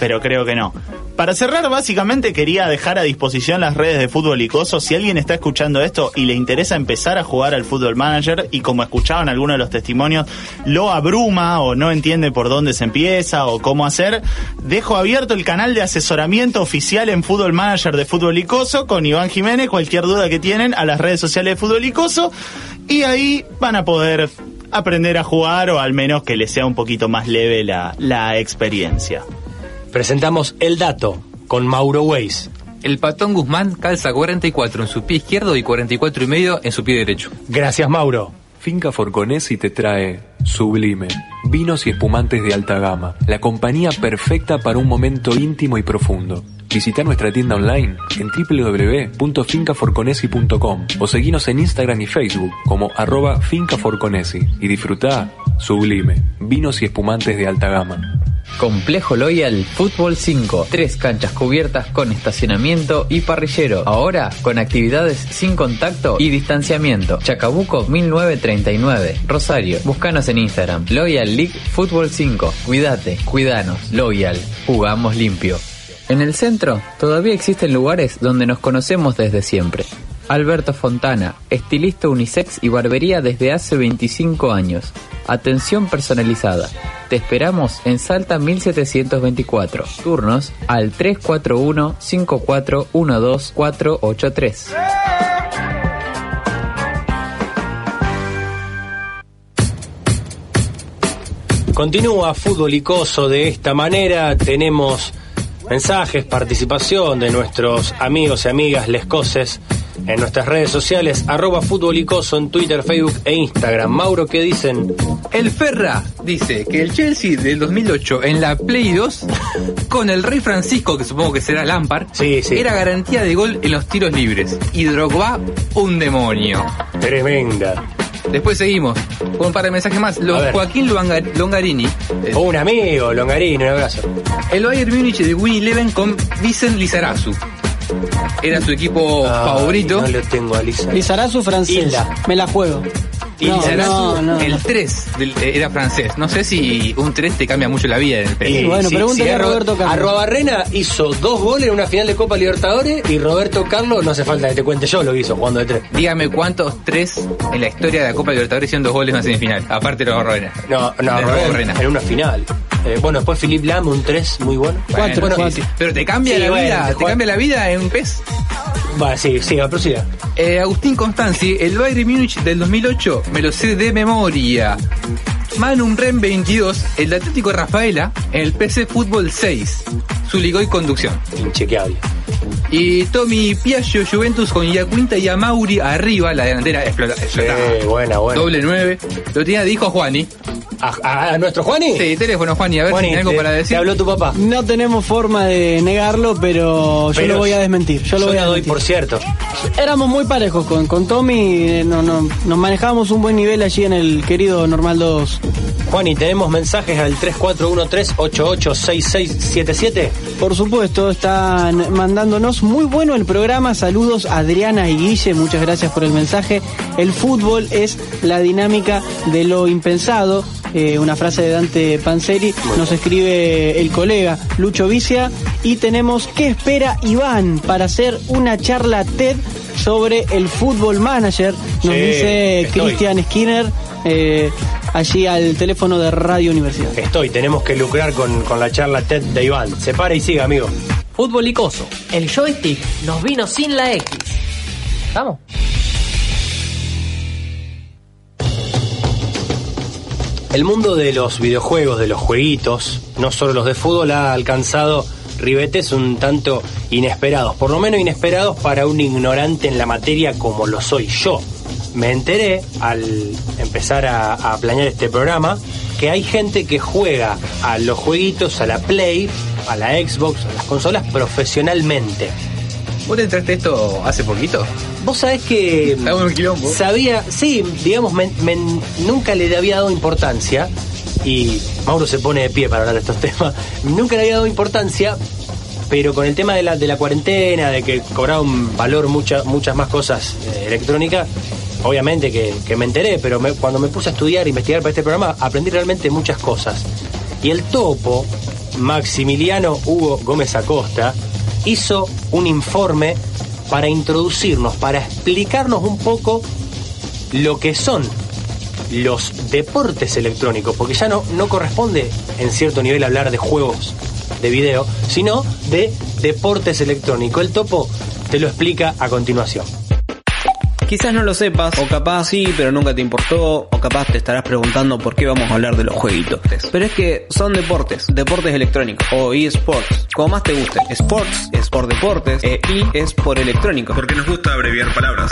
pero creo que no. Para cerrar, básicamente quería dejar a disposición las redes de Fútbol Icoso. Si alguien está escuchando esto y le interesa empezar a jugar al Fútbol Manager y como escuchaban algunos de los testimonios, lo abruma o no entiende por dónde se empieza o cómo hacer, dejo abierto el canal de asesoramiento oficial en Fútbol Manager de Fútbol Icoso con Iván Jiménez. Cualquier duda que tienen a las redes sociales de Fútbol Icoso y ahí van a poder aprender a jugar o al menos que les sea un poquito más leve la, la experiencia. Presentamos el dato con Mauro Weiss. El patón Guzmán calza 44 en su pie izquierdo y 44 y medio en su pie derecho. Gracias, Mauro. Finca Forconesi te trae Sublime, vinos y espumantes de alta gama, la compañía perfecta para un momento íntimo y profundo. Visita nuestra tienda online en www.fincaforconesi.com o seguinos en Instagram y Facebook como arroba fincaforconesi y disfruta Sublime, vinos y espumantes de alta gama. Complejo Loyal Fútbol 5. Tres canchas cubiertas con estacionamiento y parrillero. Ahora con actividades sin contacto y distanciamiento. Chacabuco 1939. Rosario. Búscanos en Instagram. Loyal League Fútbol 5. Cuídate, cuidanos. Loyal. Jugamos limpio. En el centro todavía existen lugares donde nos conocemos desde siempre. Alberto Fontana, estilista unisex y barbería desde hace 25 años. Atención personalizada. Te esperamos en Salta 1724. Turnos al 341 5412483. Continúa Fútbol Icoso de esta manera. Tenemos mensajes, participación de nuestros amigos y amigas lescoses en nuestras redes sociales, arroba Fútbol Icoso en Twitter, Facebook e Instagram. Mauro, ¿qué dicen? El Ferra dice que el Chelsea del 2008 en la Play 2 con el Rey Francisco, que supongo que será Lampard, era garantía de gol en los tiros libres. Y Drogba, un demonio. Tremenda. Después seguimos con un par de mensajes más. Los. Joaquín Longa- Longarini. eh, Un amigo, Longarini, un abrazo. El Bayern Múnich de Winnie Leven con Vicen Lizarazu. Era su equipo favorito. No lo tengo a Lisa. Lizarazu francés. Hilda. Me la juego. Y No, Lizarazu, no, no. el 3 del- eh, era francés. No sé si un 3 te cambia mucho la vida en el. Y bueno, sí, pregúntale sí, a Ro- Roberto Carlos. Arrobarrena hizo dos goles en una final de Copa Libertadores y Roberto Carlos, no hace falta que te cuente yo lo que hizo jugando de tres. Dígame cuántos 3 en la historia de la Copa Libertadores hicieron dos goles en una semifinal. Aparte de los Barrena. No, no, De Roberto, Barrena. en una final. Eh, bueno, después Philip Lam, un 3 muy bueno. Bueno, bueno, sí, sí. Pero te cambia Sí, la bueno, vida, te cambia la vida en un PES. Va, sí, sí, prosiga. Eh, Agustín Constanzi, el Bayern Múnich del 2008, me lo sé de memoria. Manum Ren 22, el Atlético Rafaela, en el PC Fútbol 6, Zuligoy Conducción. Inchequeable. Y Tommy Piaggio Juventus con Iacuinta y Amauri arriba, la delantera explota. Eh, buena, buena. Doble 9. Lo tenía, dijo Juani. ¿A, a- a nuestro Juani? Sí, teléfono Juani, a ver Juani, si tiene algo te- para te decir. habló tu papá. No tenemos forma de negarlo, pero yo Pero lo voy a desmentir. Yo lo voy a te doy por cierto. Éramos muy parejos con, con Tommy, eh, no, no, nos manejábamos un buen nivel allí en el querido Normal 2. Juani, tenemos mensajes al 3413886677. Por supuesto, están mandándonos muy bueno el programa. Saludos Adriana y Guille, muchas gracias por el mensaje. El fútbol es la dinámica de lo impensado. Eh, una frase de Dante Panzeri nos escribe el colega Lucho Vicia y tenemos ¿qué espera Iván para hacer una charla TED sobre el fútbol manager? Nos Sí, dice. Cristian Skinner eh, allí al teléfono de Radio Universidad. Estoy, tenemos que lucrar con, con la charla TED de Iván. Se para y siga, amigo. Fútbol icoso. El joystick nos vino sin la X. ¿Vamos? El mundo de los videojuegos, de los jueguitos, no solo los de fútbol, ha alcanzado ribetes un tanto inesperados, por lo menos inesperados para un ignorante en la materia como lo soy yo. Me enteré al empezar a, a planear este programa que hay gente que juega a los jueguitos, a la Play, a la Xbox, a las consolas profesionalmente. ¿Vos te entraste esto hace poquito? Vos sabés que Está un quilombo. sabía, sí, digamos, me- me- nunca le había dado importancia, y Mauro se pone de pie para hablar de estos temas, nunca le había dado importancia, pero con el tema de la, de la cuarentena, de que cobraban valor mucha- muchas más cosas eh, electrónicas, obviamente que, que me enteré, pero me- cuando me puse a estudiar, a investigar para este programa, aprendí realmente muchas cosas. Y el topo, Maximiliano Hugo Gómez Acosta, hizo un informe para introducirnos, para explicarnos un poco lo que son los deportes electrónicos, porque ya no, no corresponde en cierto nivel hablar de juegos de video, sino de deportes electrónicos. El topo te lo explica a continuación. Quizás no lo sepas, o capaz sí, pero nunca te importó, o capaz te estarás preguntando por qué vamos a hablar de los jueguitos. Pero es que son deportes, deportes electrónicos, o eSports, como más te guste. Sports es por deportes, e es por electrónicos. Porque nos gusta abreviar palabras.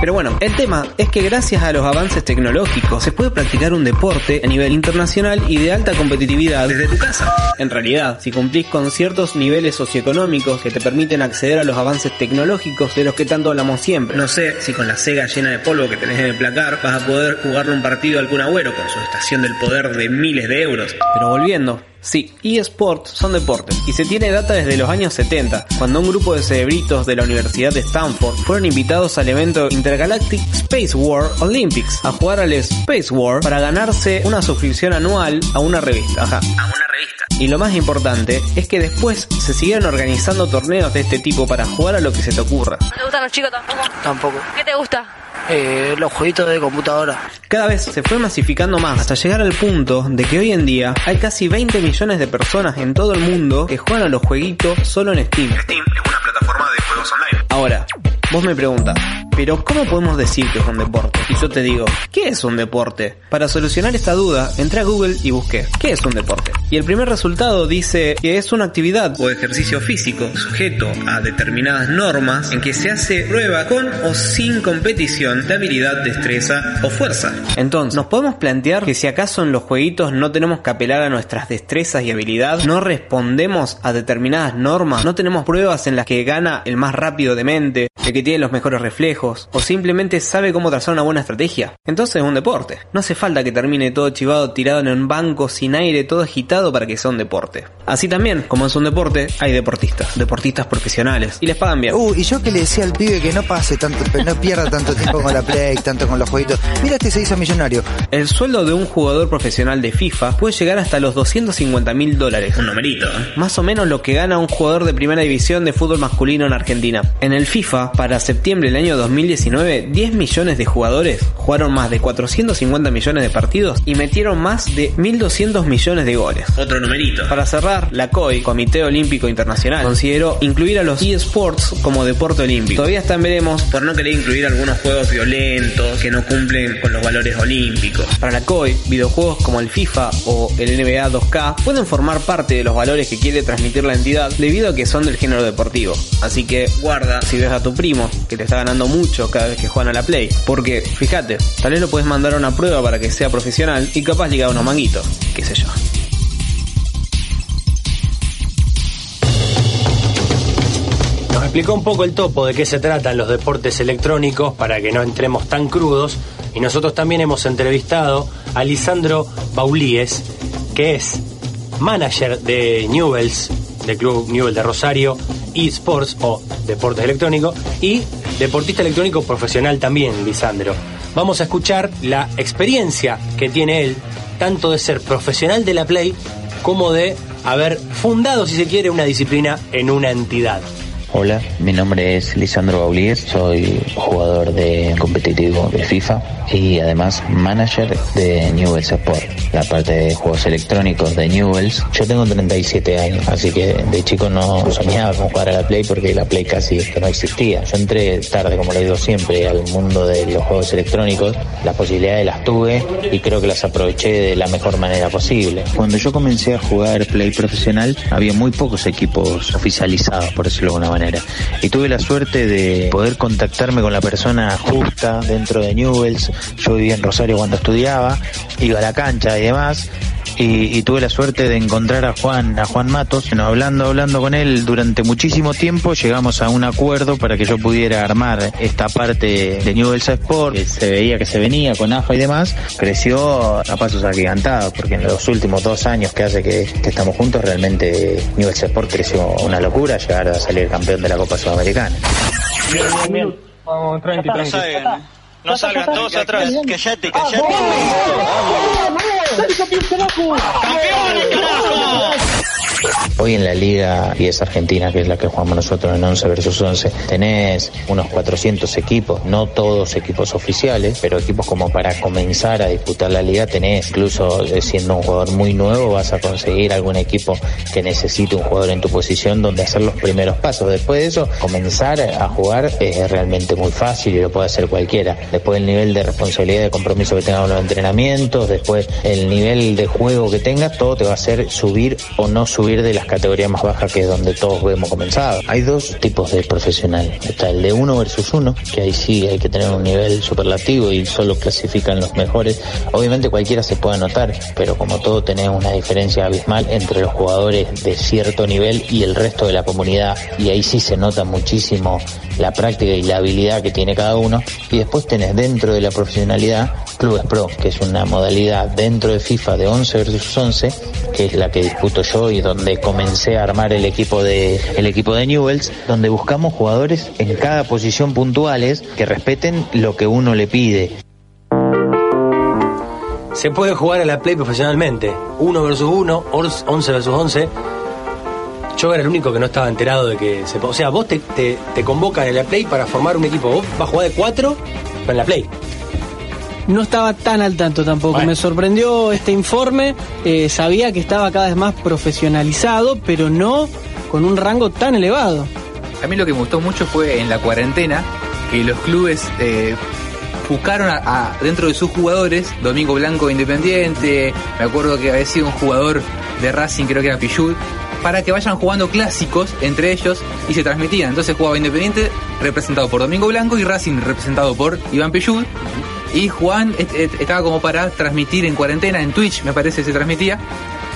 Pero bueno, el tema es que gracias a los avances tecnológicos se puede practicar un deporte a nivel internacional y de alta competitividad desde tu casa. En realidad, si cumplís con ciertos niveles socioeconómicos que te permiten acceder a los avances tecnológicos de los que tanto hablamos siempre. No sé si con la Sega llena de polvo que tenés en el placar vas a poder jugarle un partido al Kun Agüero con su estación del poder de miles de euros. Pero volviendo, Sí, eSports son deportes y se tiene data desde los años 70, cuando un grupo de cerebritos de la Universidad de Stanford fueron invitados al evento Intergalactic Space War Olympics a jugar al Space War para ganarse una suscripción anual a una revista. Ajá, a una revista. Y lo más importante es que después se siguieron organizando torneos de este tipo para jugar a lo que se te ocurra. ¿Te gustan los chicos tampoco? Tampoco. ¿Qué te gusta? Eh, los jueguitos de computadora. Cada vez se fue masificando más hasta llegar al punto de que hoy en día hay casi 20 millones de personas en todo el mundo que juegan a los jueguitos solo en Steam. Steam es una plataforma de juegos online. Ahora, vos me preguntas, pero ¿cómo podemos decir que es un deporte? Y yo te digo, ¿qué es un deporte? Para solucionar esta duda, entré a Google y busqué, ¿qué es un deporte? Y el primer resultado dice que es una actividad o ejercicio físico sujeto a determinadas normas en que se hace prueba con o sin competición de habilidad, destreza o fuerza. Entonces, ¿nos podemos plantear que si acaso en los jueguitos no tenemos que apelar a nuestras destrezas y habilidad, no respondemos a determinadas normas, no tenemos pruebas en las que gana el más rápido de mente, el que tiene los mejores reflejos, o simplemente sabe cómo trazar una buena estrategia. Entonces es un deporte. No hace falta que termine todo chivado tirado en un banco sin aire, todo agitado para que sea un deporte. Así también, como es un deporte, hay deportistas, deportistas profesionales, y les pagan bien. Uh, y yo que le decía al pibe que no pase tanto, no pierda tanto tiempo con la Play, tanto con los jueguitos. Mira este se hizo millonario. El sueldo de un jugador profesional de FIFA puede llegar hasta los 250 mil dólares. Un numerito, ¿eh? Más o menos lo que gana un jugador de primera división de fútbol masculino en Argentina. En el FIFA, para septiembre del año 2019, 10 millones de jugadores jugaron más de 450 millones de partidos y metieron más de 1.200 millones de goles. Otro numerito. Para cerrar, la COI, Comité Olímpico Internacional, consideró incluir a los eSports como deporte olímpico. Todavía está en veremos por no querer incluir algunos juegos violentos que no cumplen con los valores olímpicos. Para la COI, videojuegos como el FIFA o el NBA 2K pueden formar parte de los valores que quiere transmitir la entidad debido a que son del género deportivo. Así que guarda si ves a tu primo que te está ganando mucho cada vez que juegan a la Play. Porque, fíjate, tal vez lo puedes mandar a una prueba para que sea profesional y capaz llega a unos manguitos, qué sé yo. Nos explicó un poco el topo de qué se tratan los deportes electrónicos para que no entremos tan crudos. Y nosotros también hemos entrevistado a Lisandro Baulíes, que es manager de Newells, del club Newell de Rosario, eSports o deportes electrónicos, y deportista electrónico profesional también, Lisandro. Vamos a escuchar la experiencia que tiene él, tanto de ser profesional de la Play como de haber fundado, si se quiere, una disciplina en una entidad. Hola, mi nombre es Lisandro Baulíes, soy jugador de competitivo de FIFA y además manager de Newells Sport, la parte de juegos electrónicos de Newells. Yo tengo 37 años, así que de chico no soñaba con jugar a la Play porque la Play casi no existía. Yo entré tarde, como lo digo siempre, al mundo de los juegos electrónicos. Las posibilidades las tuve y creo que las aproveché de la mejor manera posible. Cuando yo comencé a jugar Play profesional, había muy pocos equipos oficializados, por decirlo de alguna manera. Y tuve la suerte de poder contactarme con la persona justa dentro de Newells. Yo vivía en Rosario cuando estudiaba, iba a la cancha y demás. Y, y, tuve la suerte de encontrar a Juan, a Juan Matos, bueno, hablando, hablando con él durante muchísimo tiempo, llegamos a un acuerdo para que yo pudiera armar esta parte de Newell's Sport, que se veía que se venía con AFA y demás, creció a pasos agigantados, porque en los últimos dos años que hace que, que estamos juntos, realmente Newell's Sport creció una locura, llegar a salir campeón de la Copa Sudamericana. Bien, bien, bien. Vamos, 30 30. No salgan, todos atrás. Callate, callate. ¡Campeones, carajo! Hoy en la Liga 10 Argentina, que es la que jugamos nosotros en 11 versus 11, tenés unos 400 equipos, no todos equipos oficiales, pero equipos como para comenzar a disputar la liga tenés. Incluso eh, siendo un jugador muy nuevo vas a conseguir algún equipo que necesite un jugador en tu posición donde hacer los primeros pasos. Después de eso, comenzar a jugar es realmente muy fácil y lo puede hacer cualquiera. Después el nivel de responsabilidad y de compromiso que tengas con los entrenamientos, después el nivel de juego que tengas, todo te va a hacer subir o no subir de las categorías más bajas que es donde todos hemos comenzado. Hay dos tipos de profesional. Está el de uno versus uno, que ahí sí hay que tener un nivel superlativo y solo clasifican los mejores. Obviamente cualquiera se puede anotar, pero como todo tenemos una diferencia abismal entre los jugadores de cierto nivel y el resto de la comunidad y ahí sí se nota muchísimo la práctica y la habilidad que tiene cada uno. Y después tenés dentro de la profesionalidad Clubes Pro, que es una modalidad dentro de FIFA de 11 versus 11, que es la que disputo yo y donde a armar el equipo de el equipo de Newells, donde buscamos jugadores en cada posición puntuales que respeten lo que uno le pide. Se puede jugar a la Play profesionalmente, uno versus uno, 11 versus 11. Yo era el único que no estaba enterado de que se O sea, vos te, te, te convocan en la Play para formar un equipo. Vos vas a jugar de cuatro, pero en la Play. No estaba tan al tanto tampoco. Bueno. Me sorprendió este informe. Eh, sabía que estaba cada vez más profesionalizado, pero no con un rango tan elevado. A mí lo que me gustó mucho fue en la cuarentena que los clubes eh, buscaron a, a- dentro de sus jugadores, Domingo Blanco de Independiente, me acuerdo que había sido un jugador de Racing, creo que era Pichud, para que vayan jugando clásicos entre ellos y se transmitían. Entonces jugaba Independiente representado por Domingo Blanco y Racing representado por Iván Pichud. Y Juan est- est- estaba como para transmitir en cuarentena, en Twitch me parece se transmitía,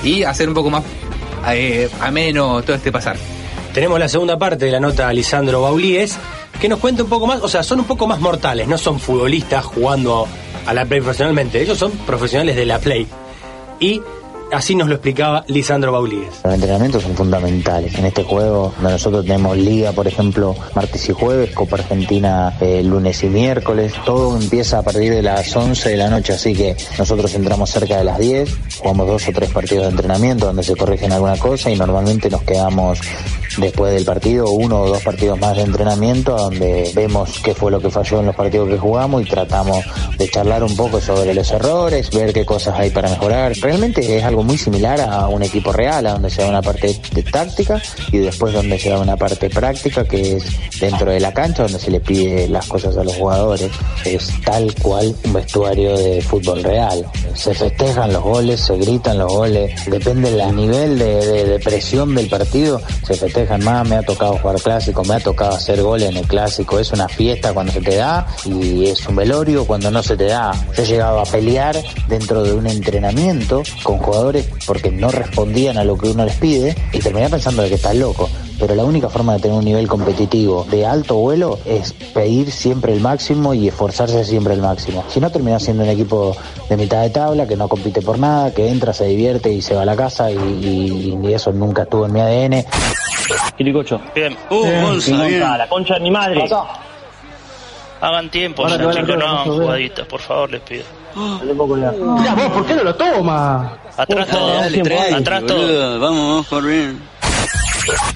y hacer un poco más eh, ameno todo este pasar. Tenemos la segunda parte de la nota a Lisandro Baulíes, que nos cuente un poco más, o sea, son un poco más mortales, no son futbolistas jugando a la Play profesionalmente, ellos son profesionales de la Play. Y Así nos lo explicaba Lisandro Baulíes. Los entrenamientos son fundamentales. En este juego, nosotros tenemos liga, por ejemplo, martes y jueves, Copa Argentina eh, lunes y miércoles, todo empieza a partir de las 11 de la noche, así que nosotros entramos cerca de las 10, jugamos dos o tres partidos de entrenamiento donde se corrigen alguna cosa y normalmente nos quedamos después del partido uno o dos partidos más de entrenamiento donde vemos qué fue lo que falló en los partidos que jugamos y tratamos de charlar un poco sobre los errores, ver qué cosas hay para mejorar. Realmente es algo muy similar a un equipo real, a donde se da una parte de táctica y después donde se da una parte práctica que es dentro de la cancha donde se le pide las cosas a los jugadores. Es tal cual un vestuario de fútbol real. Se festejan los goles, se gritan los goles, depende del nivel de, de presión del partido, se festejan más, me ha tocado jugar clásico, me ha tocado hacer goles en el clásico, es una fiesta cuando se te da y es un velorio cuando no se te da. Yo he llegado a pelear dentro de un entrenamiento con jugadores porque no respondían a lo que uno les pide y terminé pensando de que estás loco. Pero la única forma de tener un nivel competitivo de alto vuelo es pedir siempre el máximo y esforzarse siempre el máximo. Si no, terminas siendo un equipo de mitad de tabla, que no compite por nada, que entra, se divierte y se va a la casa y, eso nunca estuvo en mi ADN. Quiricocho. Bien. Uh, bien. La concha de mi madre. Hagan tiempo, ya, chicos, no hagan jugaditas, por favor, les pido. Mira vos, ¿por qué no lo toma? Atrás todo, atrás todo. Vamos, vamos, por bien.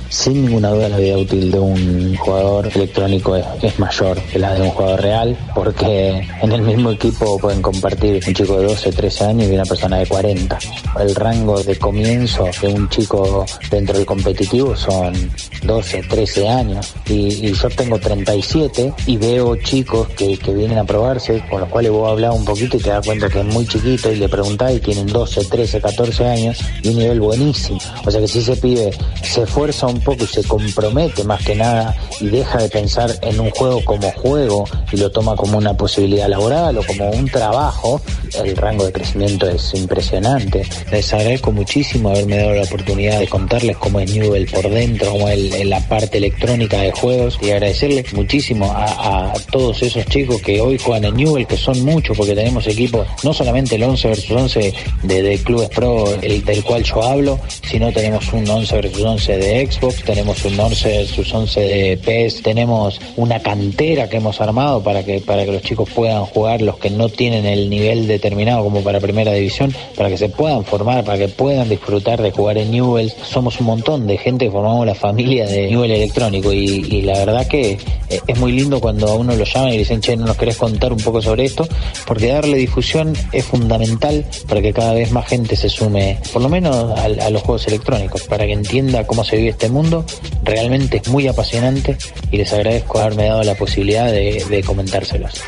Sin ninguna duda la vida útil de un jugador electrónico es, mayor que la de un jugador real porque en el mismo equipo pueden compartir un chico de 12, 13 años y una persona de 40. El rango de comienzo de un chico dentro del competitivo son 12, 13 años y, yo tengo 37 y veo chicos que, vienen a probarse con los cuales vos hablas un poquito y te das cuenta que es muy chiquito y le preguntás y tienen 12, 13, 14 años y un nivel buenísimo. O sea que si ese pibe se esfuerza un poco y se compromete más que nada y deja de pensar en un juego como juego y lo toma como una posibilidad laboral o como un trabajo, el rango de crecimiento es impresionante. Les agradezco muchísimo haberme dado la oportunidad de contarles cómo es Newell por dentro, cómo es la parte electrónica de juegos y agradecerles muchísimo a, todos esos chicos que hoy juegan en Newell, que son muchos porque tenemos equipos, no solamente el 11 versus 11 de, de Clubes Pro, el, del cual yo hablo, sino tenemos un 11 versus 11 de Xbox, tenemos un 11 sus 11 de PES, tenemos una cantera que hemos armado para que, para que los chicos puedan jugar, los que no tienen el nivel determinado como para primera división, para que se puedan formar, para que puedan disfrutar de jugar en Newell. Somos un montón de gente que formamos la familia de Newell Electrónico y, la verdad que eh, es muy lindo cuando a uno lo llama y le dicen, che, ¿no nos querés contar un poco sobre esto? Porque darle difusión es fundamental para que cada vez más gente se sume, por lo menos a los juegos electrónicos, para que entienda cómo se este mundo realmente es muy apasionante y les agradezco haberme dado la posibilidad de, de comentárselos.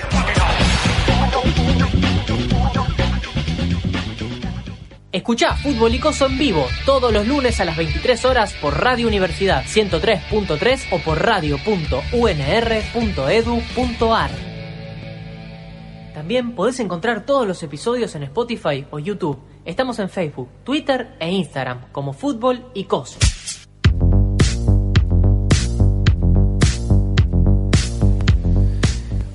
Escuchá Fútbol Icoso en vivo todos los lunes a las 23 horas por Radio Universidad 103.3 o por radio.unr.edu.ar. También podés encontrar todos los episodios en Spotify o YouTube. Estamos en Facebook, Twitter e Instagram como Fútbol Icoso.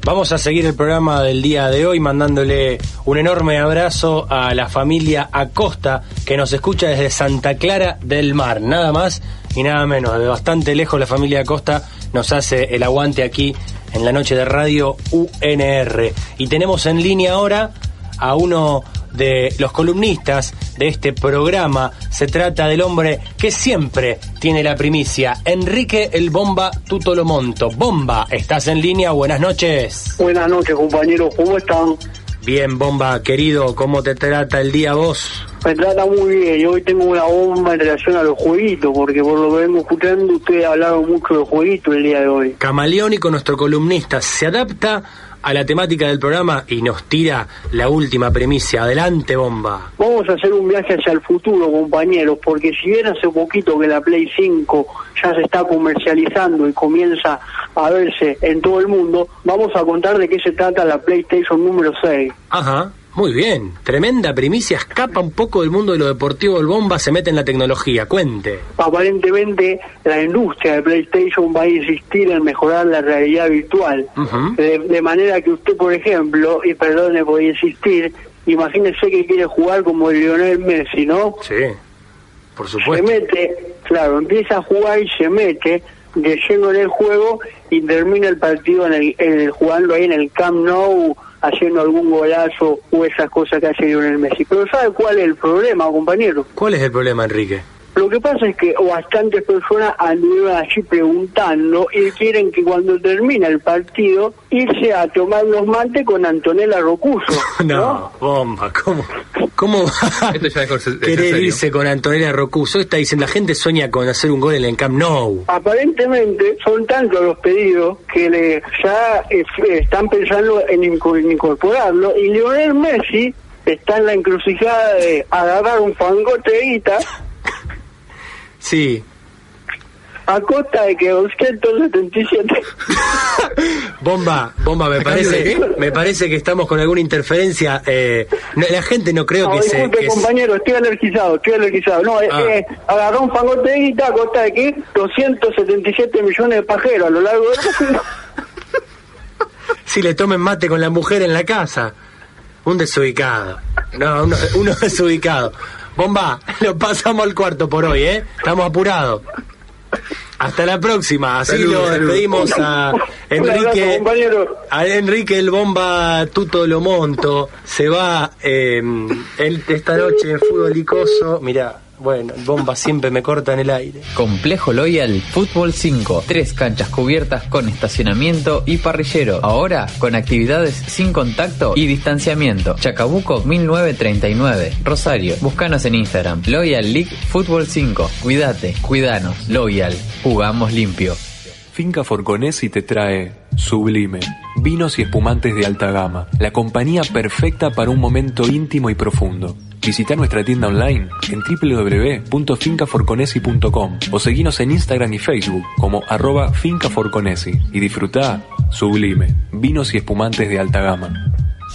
Vamos a seguir el programa del día de hoy mandándole un enorme abrazo a la familia Acosta que nos escucha desde Santa Clara del Mar. Nada más y nada menos. De bastante lejos la familia Acosta nos hace el aguante aquí en la noche de radio UNR. Y tenemos en línea ahora a uno de los columnistas de este programa. Se trata del hombre que siempre tiene la primicia, Enrique el Bomba Tutolomonto. Bomba, ¿estás en línea? Buenas noches. Buenas noches, compañeros, ¿cómo están? Bien, Bomba, querido, ¿cómo te trata el día vos? Me trata muy bien, y hoy tengo una bomba en relación a los jueguitos, porque por lo que vengo escuchando, ustedes hablaron mucho de jueguitos el día de hoy. Camaleónico, nuestro columnista, se adapta a la temática del programa y nos tira la última premisa. Adelante, bomba. Vamos a hacer un viaje hacia el futuro, compañeros, porque si bien hace poquito que la Play 5 ya se está comercializando y comienza a verse en todo el mundo, vamos a contar de qué se trata la PlayStation número 6. Ajá. Muy bien, tremenda primicia, escapa un poco del mundo de lo deportivo, el bomba se mete en la tecnología, cuente. Aparentemente la industria de PlayStation va a insistir en mejorar la realidad virtual. de, de manera que usted, por ejemplo, y perdone por insistir, imagínese que quiere jugar como Lionel Messi, ¿no? Sí, por Se supuesto. mete, claro, empieza a jugar y se mete de lleno en el juego y termina el partido en el, en el- jugando ahí en el Camp Nou haciendo algún golazo o esas cosas que hace Lionel Messi. Pero ¿sabe cuál es el problema, compañero? ¿Cuál es el problema, Enrique? Lo que pasa es que bastantes personas anduvieron allí preguntando y quieren que cuando termina el partido irse a tomar los mates con Antonella Rocuso. No, bomba, ¿cómo? ¿Cómo va Esto ya es cor- es querer irse con Antonella Rocuso? Está diciendo, la gente sueña con hacer un gol en el Camp Nou. Aparentemente son tantos los pedidos que le, ya eh, están pensando en, en incorporarlo y Lionel Messi está en la encrucijada de agarrar un fangote de guita Sí. a costa de que 277 Bomba, bomba, me ¿A cambio de parece, me parece que estamos con alguna interferencia. eh, no, la gente no creo No, que se... disculpe, se- compañero, estoy alergizado, estoy alergizado. No, eh, Ah. eh, agarró un fangote de guita a costa de que 277 millones de pajeros a lo largo del si le tomen mate con la mujer en la casa. Un desubicado. No, uno, uno desubicado. Bomba, lo pasamos al cuarto por hoy, ¿eh? Estamos apurados. Hasta la próxima. Así lo despedimos a Enrique. A Enrique el Bomba Tuto lo monto. Se va eh, él esta noche en fútbol icoso. Mira, bueno, el Bomba siempre me corta en el aire. Complejo Loyal Fútbol 5. Tres canchas cubiertas con estacionamiento y parrillero. Ahora con actividades sin contacto y distanciamiento. Chacabuco 1939. Rosario. Búscanos en Instagram. Loyal League Fútbol 5. Cuídate, cuidanos. Loyal. Jugamos limpio. Finca Forconesi te trae Sublime, vinos y espumantes de alta gama, la compañía perfecta para un momento íntimo y profundo. Visita nuestra tienda online en www.fincaforconesi.com o seguinos en Instagram y Facebook como arroba fincaforconesi y disfruta Sublime, vinos y espumantes de alta gama.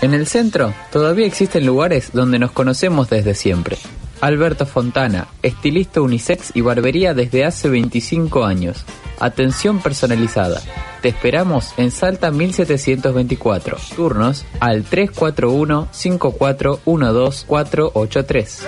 En el centro todavía existen lugares donde nos conocemos desde siempre. Alberto Fontana, estilista unisex y barbería desde hace 25 años. Atención personalizada. Te esperamos en Salta 1724. Turnos al 341 5412483.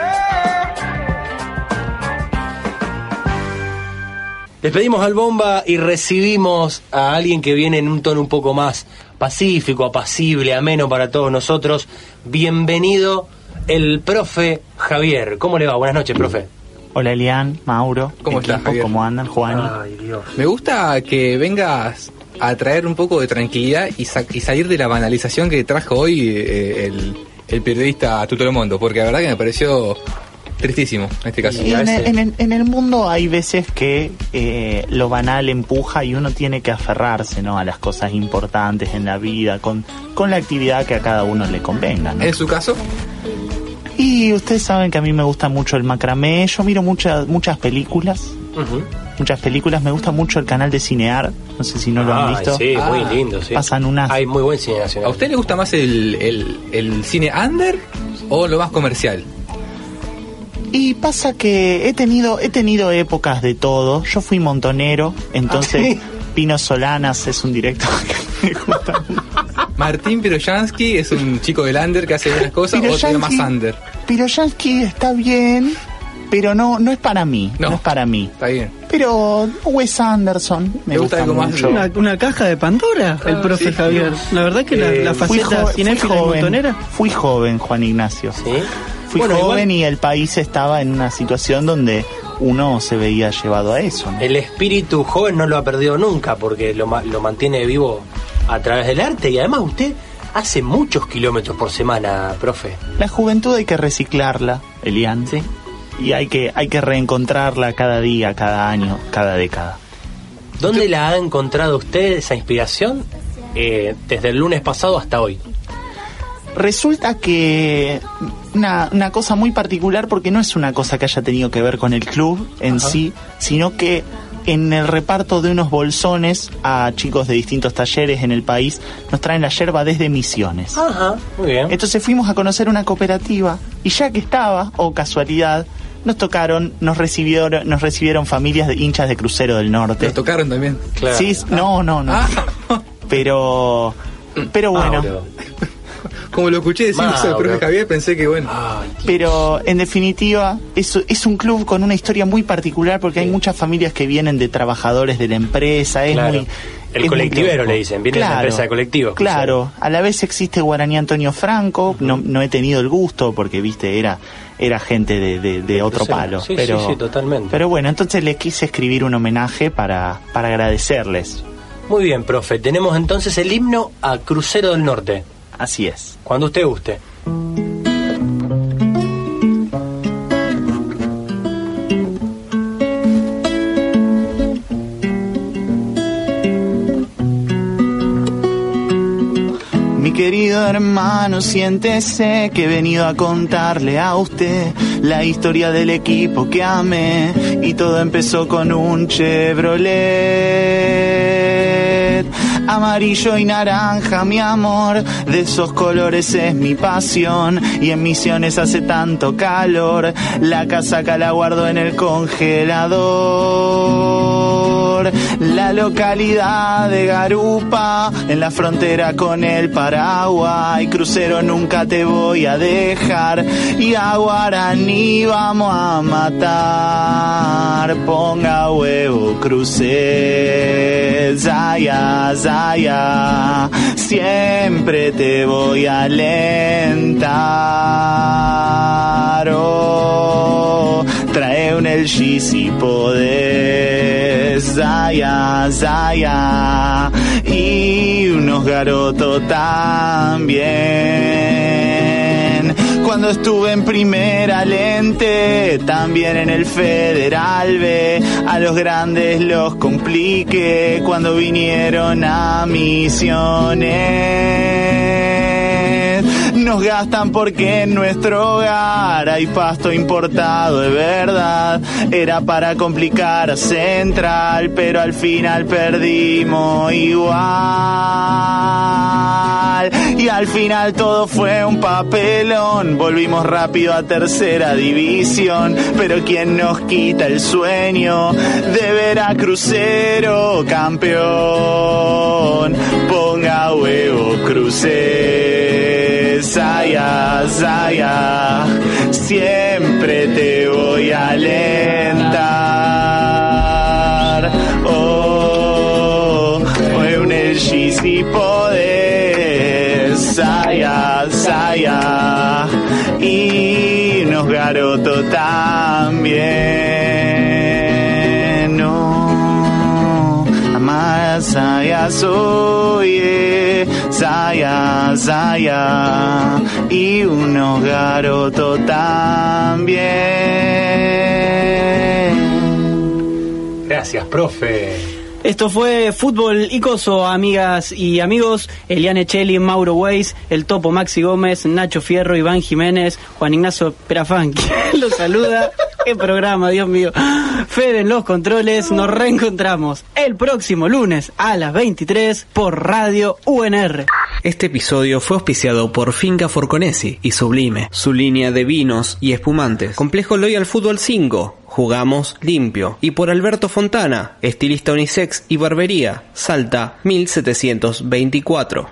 Despedimos al Bomba y recibimos a alguien que viene en un tono un poco más pacífico, apacible, ameno para todos nosotros. Bienvenido el profe Javier. ¿Cómo le va? Buenas noches, profe. Hola Elian, Mauro, ¿Cómo estás? ¿cómo andan, Juan? Ay, Dios. Me gusta que vengas a traer un poco de tranquilidad y, sa- y salir de la banalización que trajo hoy eh, el, el periodista Tuto Lomondo, porque la verdad que me pareció tristísimo en este caso. Y en, el, en el- en el mundo hay veces que eh, lo banal empuja y uno tiene que aferrarse ¿no? a las cosas importantes en la vida, con, con la actividad que a cada uno le convenga. ¿no? ¿En su caso? Y ustedes saben que a mí me gusta mucho el macramé, yo miro muchas muchas películas, muchas películas, me gusta mucho el canal de Cinear, no sé si no lo han visto. Sí, muy Ah. lindo, sí. Pasan unas... Hay muy buen cine nacional. ¿A usted le gusta más el, el- el cine under o lo más comercial? Y pasa que he tenido, he tenido épocas de todo. Yo fui montonero, entonces Pino Solanas es un director que me gusta. Martín Piroyansky es un chico del under que hace unas cosas o tiene más Piroyansky- under. Piroyansky está bien, pero no, no es para mí. No, es para mí. Está bien. Pero Wes Anderson me ¿Te gusta gusta, algo más mucho. Una, una caja de Pandora, el Ah, profe sí. Javier. La verdad que la, Eh, la fui faceta cinéfila montonera. Fui joven, Juan Ignacio. Fui Bueno, joven igual- y el país estaba en una situación donde uno se veía llevado a eso. ¿no? El espíritu joven no lo ha perdido nunca porque lo, lo mantiene vivo a través del arte y además usted hace muchos kilómetros por semana, profe. La juventud hay que reciclarla, Elian. Y hay que, hay que reencontrarla cada día, cada año, cada década. ¿Dónde la ha encontrado usted esa inspiración eh, desde el lunes pasado hasta hoy? Resulta que una, una cosa muy particular porque no es una cosa que haya tenido que ver con el club en Ajá. sí, sino que en el reparto de unos bolsones a chicos de distintos talleres en el país, nos traen la yerba desde Misiones. Ajá, muy bien. Entonces fuimos a conocer una cooperativa y ya que estaba, o casualidad, nos tocaron, nos recibieron, nos recibieron familias de hinchas de crucero del norte. Nos tocaron también. Claro. Sí, no, no, no. Pero, pero bueno. Mauro. Como lo escuché decir Mauro. profe Javier, pensé que bueno. Pero en definitiva es, es un club con una historia muy particular porque hay muchas familias que vienen de trabajadores de la empresa. Es Claro. muy, El es muy colectivero le dicen, viene de la empresa de colectivos. Claro, a la vez existe Guaraní Antonio Franco, no, no he tenido el gusto porque, viste, era, era gente de, de- de otro palo. Sí, pero, sí, sí, totalmente. Pero bueno, entonces les quise escribir un homenaje para, para agradecerles. Muy bien, profe. Tenemos entonces el himno a Crucero del Norte. Así es. Cuando usted guste. Mi querido hermano, siéntese que he venido a contarle a usted la historia del equipo que amé y todo empezó con un Chevrolet. Amarillo y naranja, mi amor, de esos colores es mi pasión y en misiones hace tanto calor, la casaca la guardo en el congelador. La localidad de Garupa, en la frontera con el Paraguay, crucero nunca te voy a dejar. Y a Guaraní vamos a matar. Ponga huevo, crucé, Zaya, Zaya, siempre te voy a alentar. Oh, trae un el G si podés, Zaya, Zaya, y unos garotos también. Cuando estuve en primera lente, también en el Federal B, a los grandes los compliqué cuando vinieron a misiones. Nos gastan porque en nuestro hogar hay pasto importado de verdad. Era para complicar a Central, pero al final perdimos igual. Y al final todo fue un papelón. Volvimos rápido a tercera división. Pero quien nos quita el sueño de ver a Crucero campeón. Ponga huevo, Crucero. Zaya, Zaya, siempre te voy a alentar. Oh, si podés. Zaya, Zaya, y nos garoto también. Amar Zaya soy. eh, Zaya, Zaya, y unos garoto también. Gracias, profe. Esto fue Fútbol Icoso, amigas y amigos. Eliane Cheli, Mauro Weiss, el Topo Maxi Gómez, Nacho Fierro, Iván Jiménez, Juan Ignacio Perafán, que lo saluda. Qué programa, Dios mío. Fede en los controles. Nos reencontramos el próximo lunes a las 23 por Radio UNR. Este episodio fue auspiciado por Finca Forconesi y Sublime, su línea de vinos y espumantes. Complejo Loyal Fútbol 5, jugamos limpio. Y por Alberto Fontana, estilista unisex y barbería, Salta 1724.